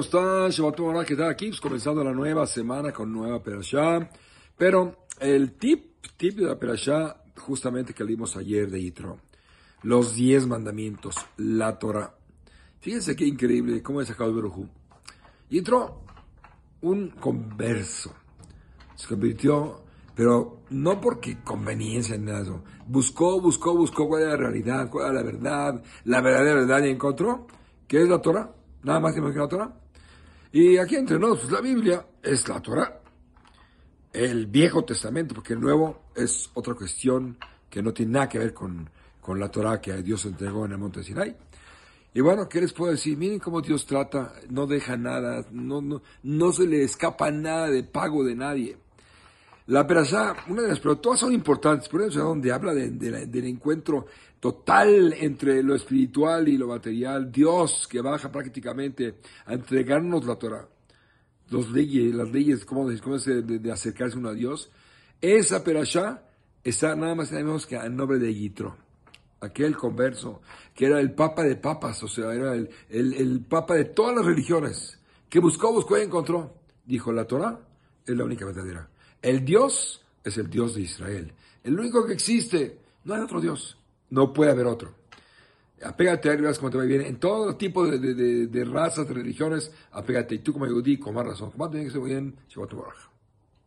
¿cómo están? Shabbat Tov, ¿qué tal? Aquí pues, comenzando la nueva semana con nueva perashá. Pero el tip, tip de la perashá, justamente que leímos ayer de Yitro. Los diez mandamientos, la Torah. Fíjense qué increíble cómo he sacado el Berujú. Yitro, un converso. Se convirtió, pero no porque conveniencia en nada. Buscó, buscó, buscó cuál era la realidad, cuál era la verdad, la verdadera verdad y encontró. ¿Qué es la Torah? Nada más que la Torah. Y aquí entre nosotros, la Biblia es la Torah. El Viejo Testamento, porque el Nuevo es otra cuestión que no tiene nada que ver con, con la Torah que Dios entregó en el monte Sinai. Y bueno, ¿qué les puedo decir? Miren cómo Dios trata, no deja nada, no, no, no se le escapa nada de pago de nadie. La perashá, una de las, pero todas son importantes, por eso es donde habla del encuentro total entre lo espiritual y lo material, Dios que baja prácticamente a entregarnos la Torah, los leyes, las leyes, cómo, cómo es de, de, acercarse uno a Dios, esa perashá está nada más y nada menos que a nombre de Yitro, aquel converso, que era el papa de papas, o sea, era el, el, el papa de todas las religiones, que buscó, buscó y encontró. Dijo, la Torah es la única verdadera. El Dios es el Dios de Israel. El único que existe. No hay otro Dios. No puede haber otro. Apégate a verás cómo te va bien. En todo tipo de, de, de, de razas, de religiones, apégate. Y tú como Yudí, con más razón. Como tiene que ser bien,